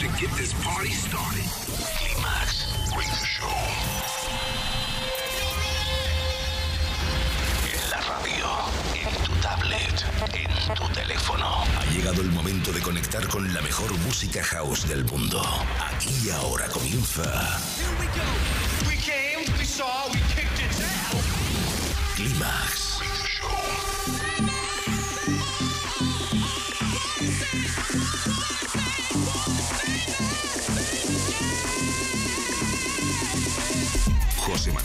to get this party started. Climax Radio Show. En la radio, en tu tablet, en tu teléfono. Ha llegado el momento de conectar con la mejor música house del mundo. Aquí y ahora comienza. Here we go. We came, we saw, we kicked its ass. Climax.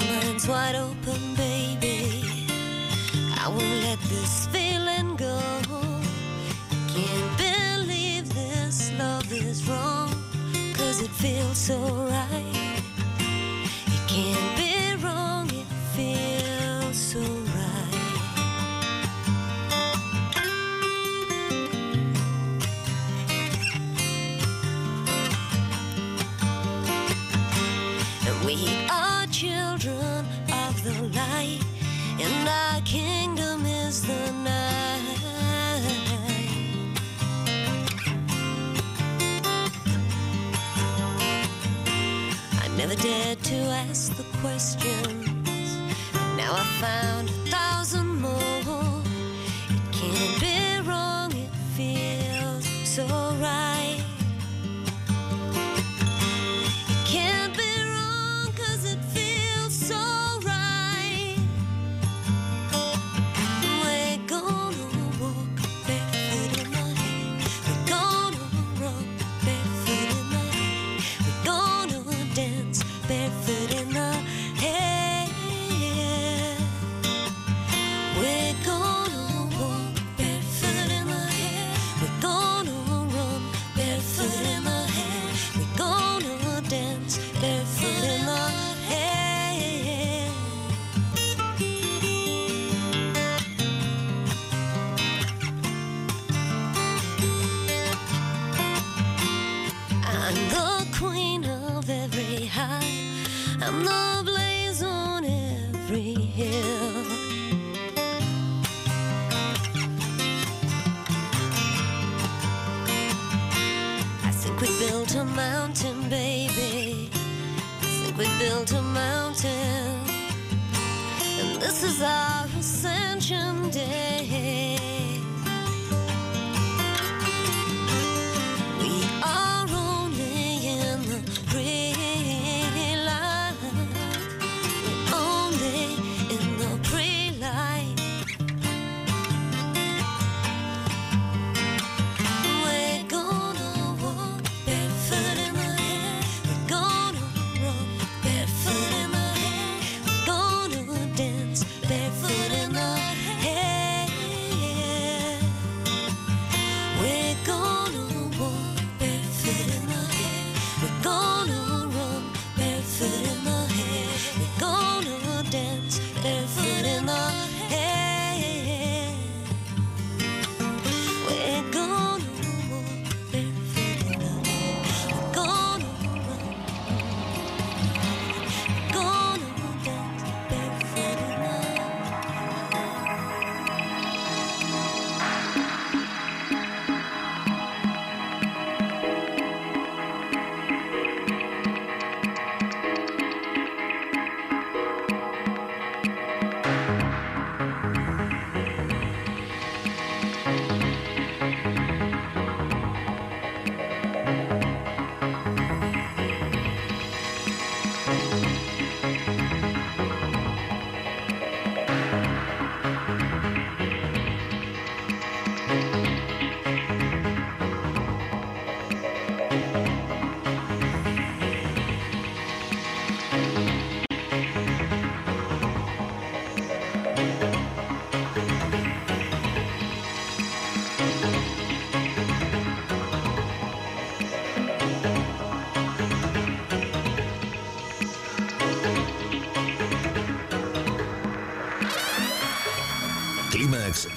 My mind's wide open, baby. I won't let this feeling go. Can't believe this love is wrong. Cause it feels so right. Ask the questions, now I found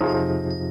Música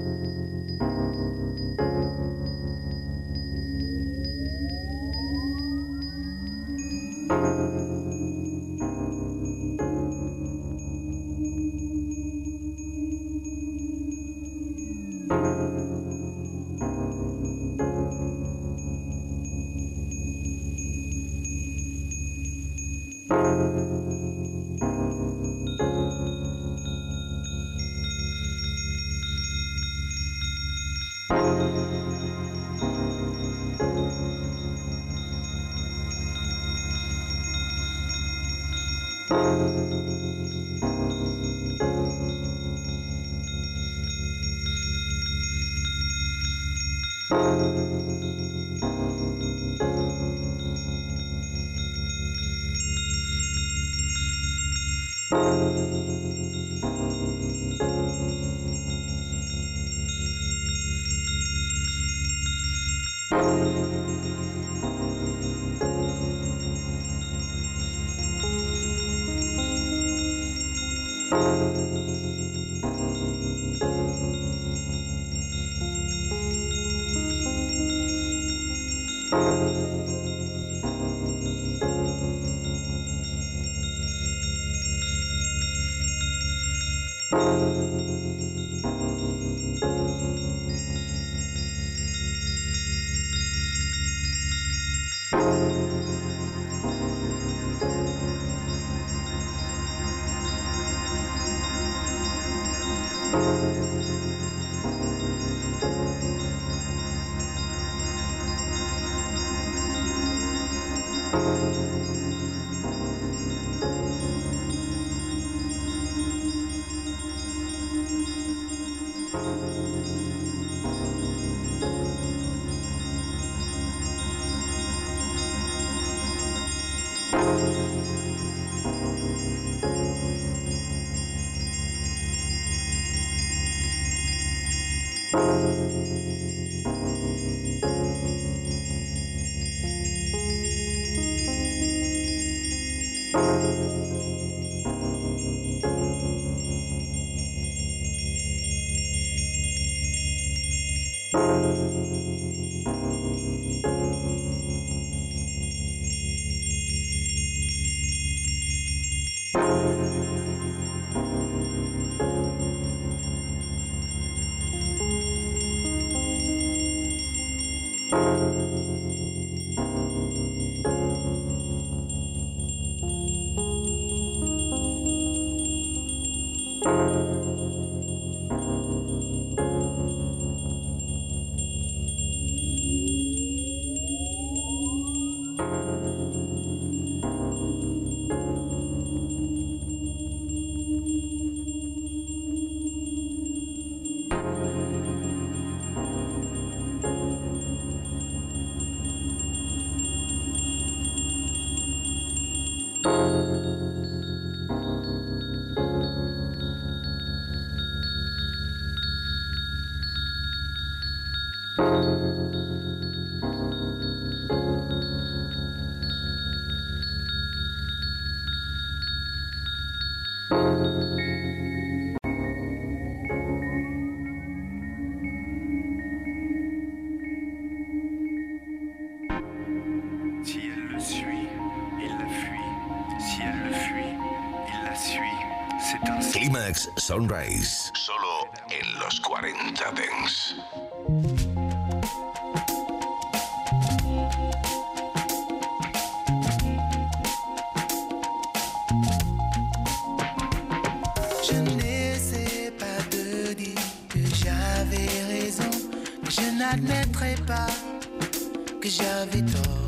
Sunrise. Solo en los 40 Je ne sais pas te dire que j'avais raison, je n'admettrai pas que j'avais tort.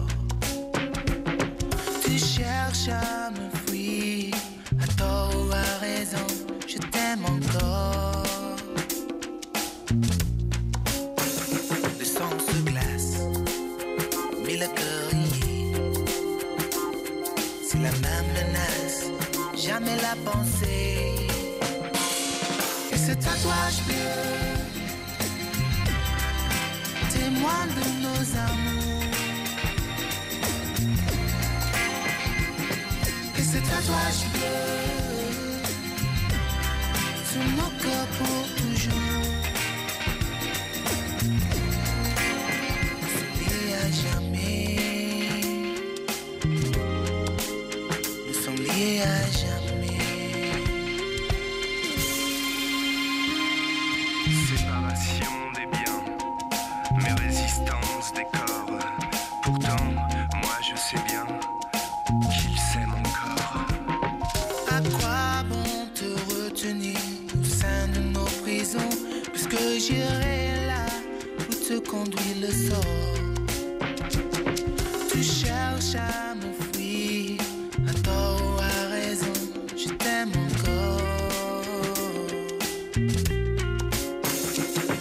À tort ou à raison, je t'aime encore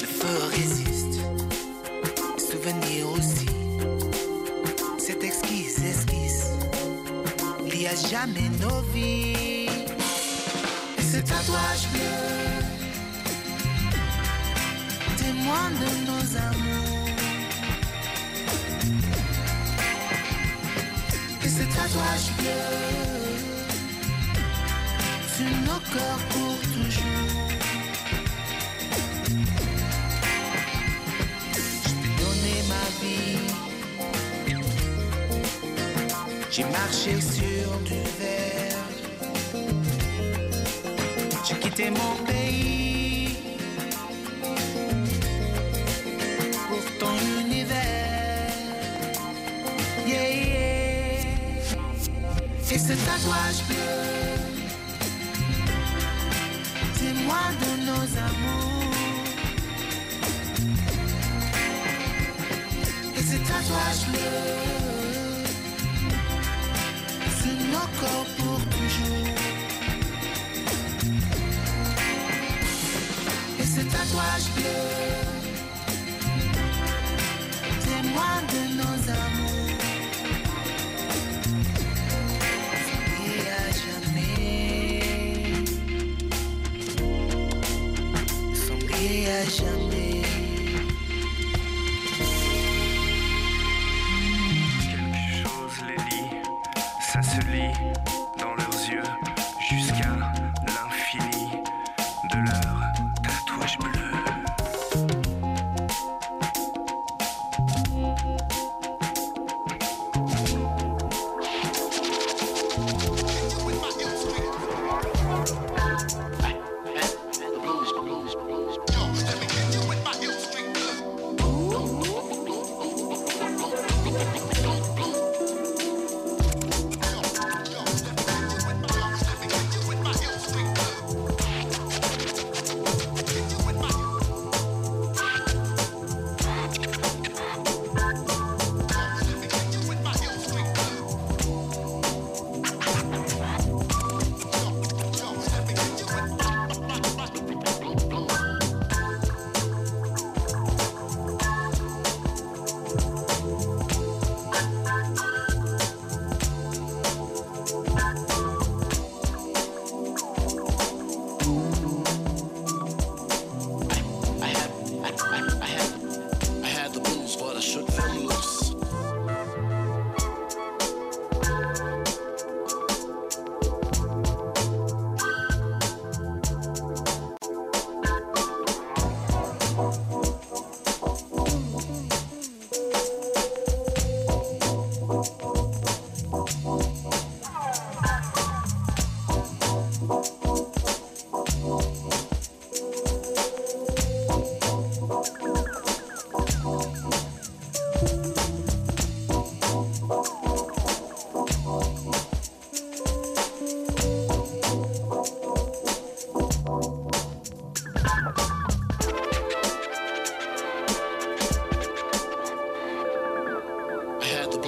Le feu résiste, souvenir aussi Cette exquise esquisse lie à jamais nos vies. Et ce tatouage bleu, témoin de nos amours. Tatouage bleu, sur nos corps pour toujours. Je t'ai donné ma vie. J'ai marché sur du verre. J'ai quitté mon pays pour ce tatouage bleu, témoin de nos amours. Et ce tatouage bleu sur nos corps pour toujours. Et ce tatouage bleu, de leur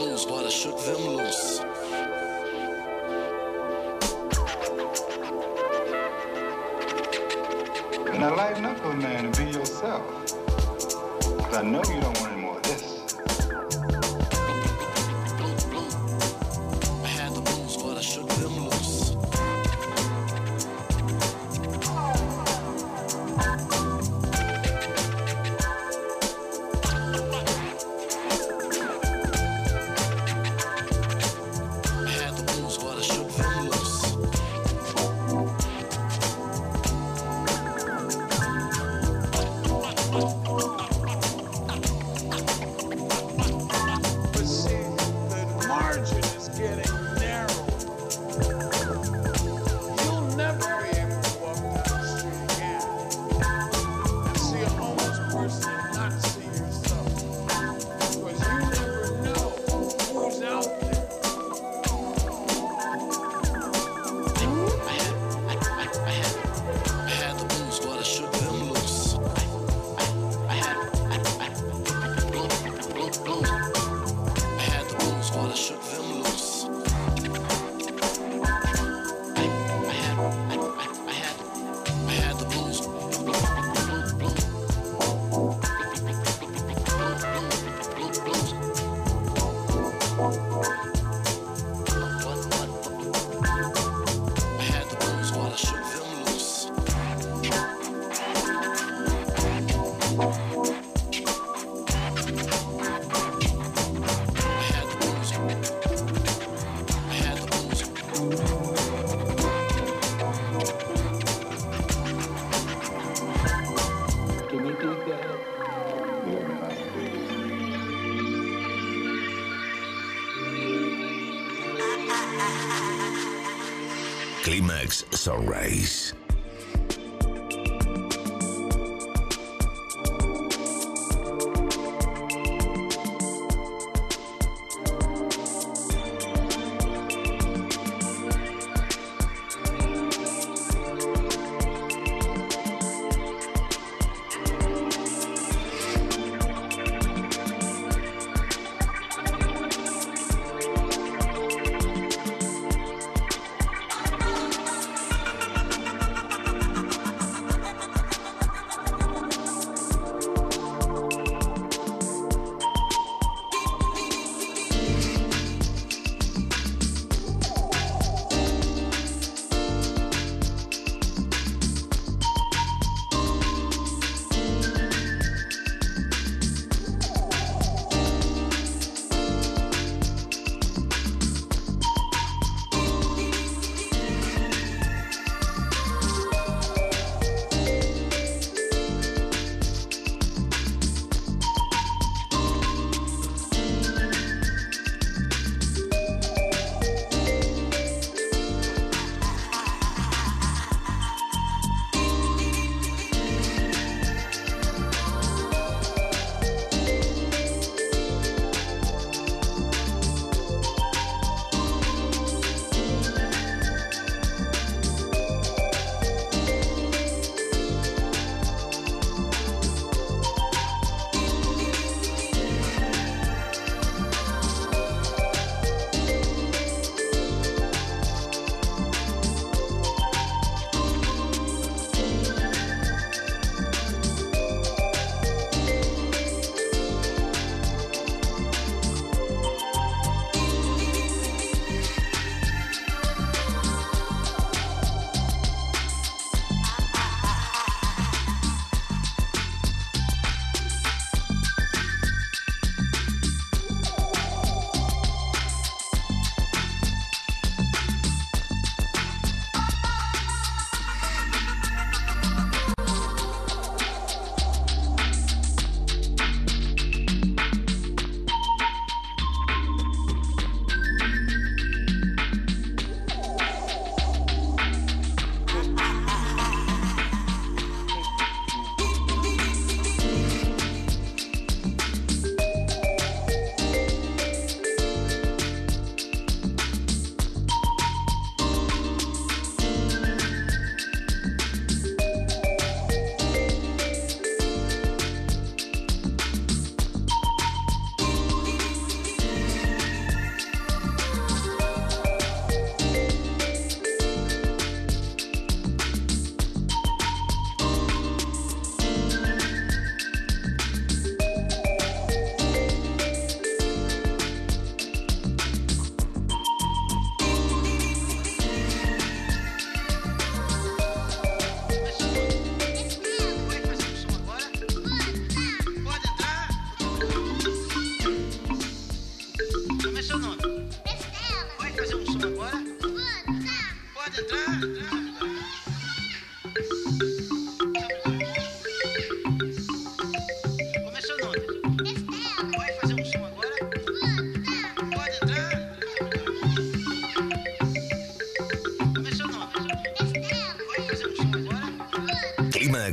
news, but I shook them loose. Now lighten up a man and be yourself. I know you don't want to Alex Sunrise.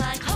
like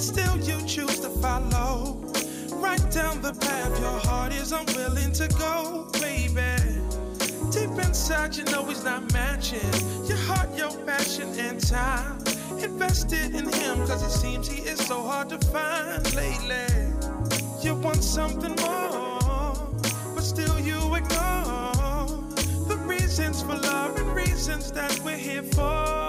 But still you choose to follow. Right down the path your heart is unwilling to go, baby. Deep inside, you know he's not matching your heart, your passion, and time. Invested in him, cause it seems he is so hard to find lately. You want something more, but still you ignore the reasons for love and reasons that we're here for.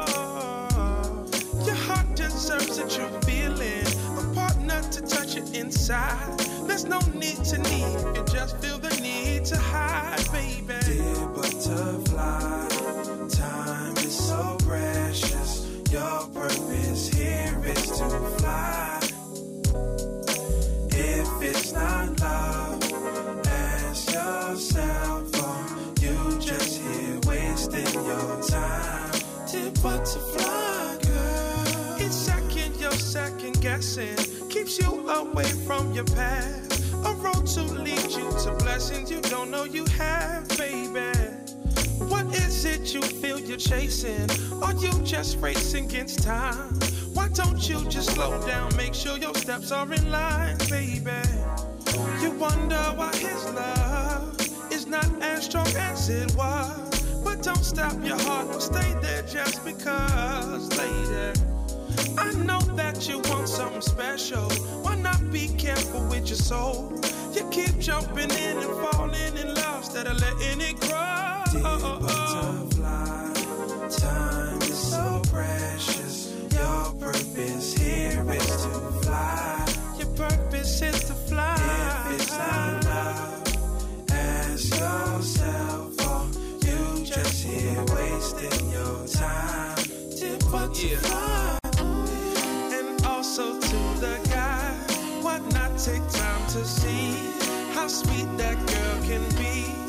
Deserves true feeling, a partner to touch it inside. There's no need to need, you just feel the need to hide, baby. Dear butterfly, time is so precious. Your purpose here is to fly. Keeps you away from your path. A road to lead you to blessings you don't know you have, baby. What is it you feel you're chasing? Are you just racing against time? Why don't you just slow down? Make sure your steps are in line, baby. You wonder why his love is not as strong as it was. But don't stop your heart, don't stay there just because, lady. I know that you want something special. Why not be careful with your soul? You keep jumping in and falling in love instead of letting it grow. butterfly, time is so precious. Your purpose here is to fly. Your purpose is to fly. If it's not love, ask yourself, are you just here wasting your time? Dear butterfly. And take time to see how sweet that girl can be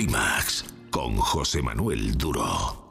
Clímax con José Manuel Duro.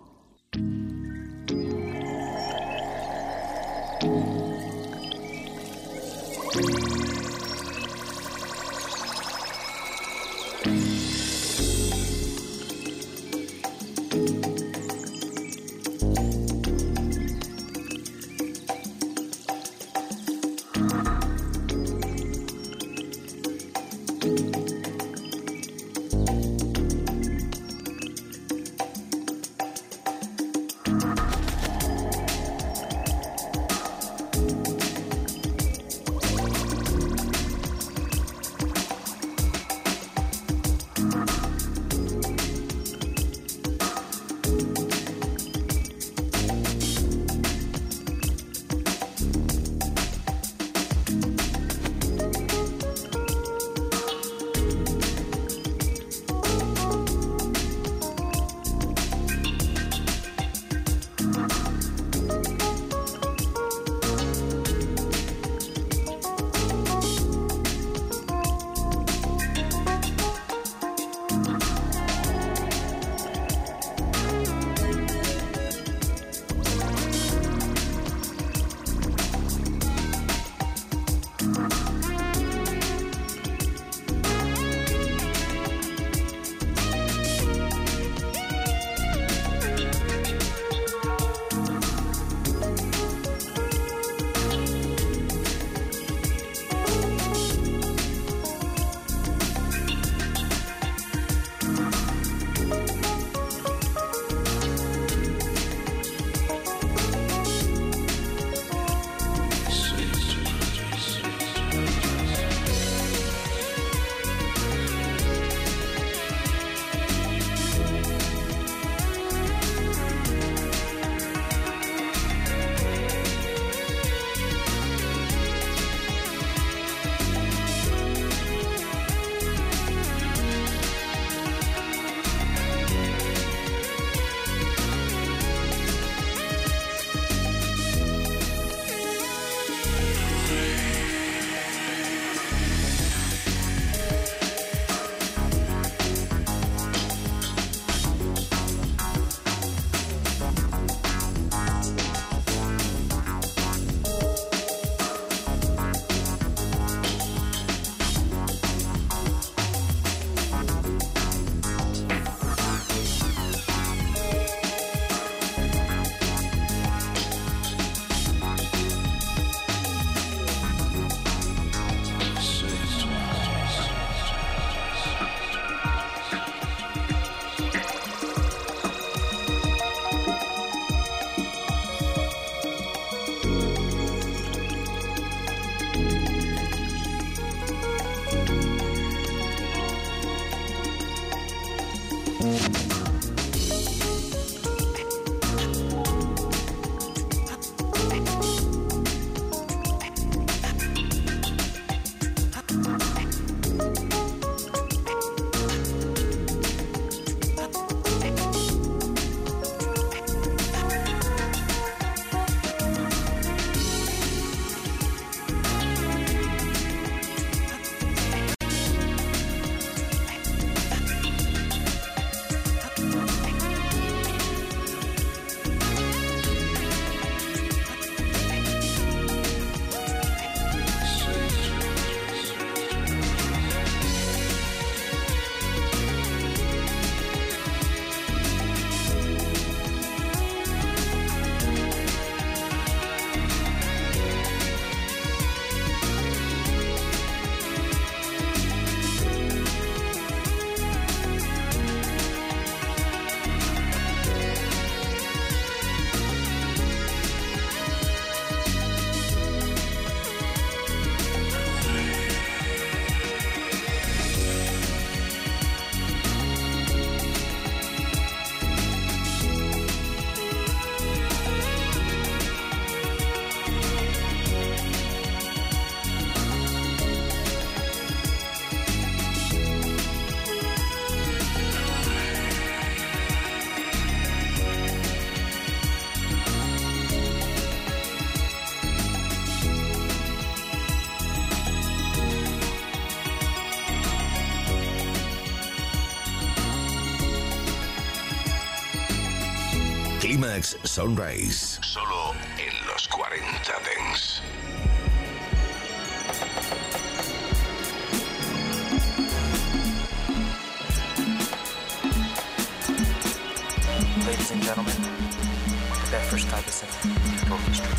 Clímax Sunrise. Solo en los 40 Dance. Ladies and gentlemen, that first time is in Orchestra.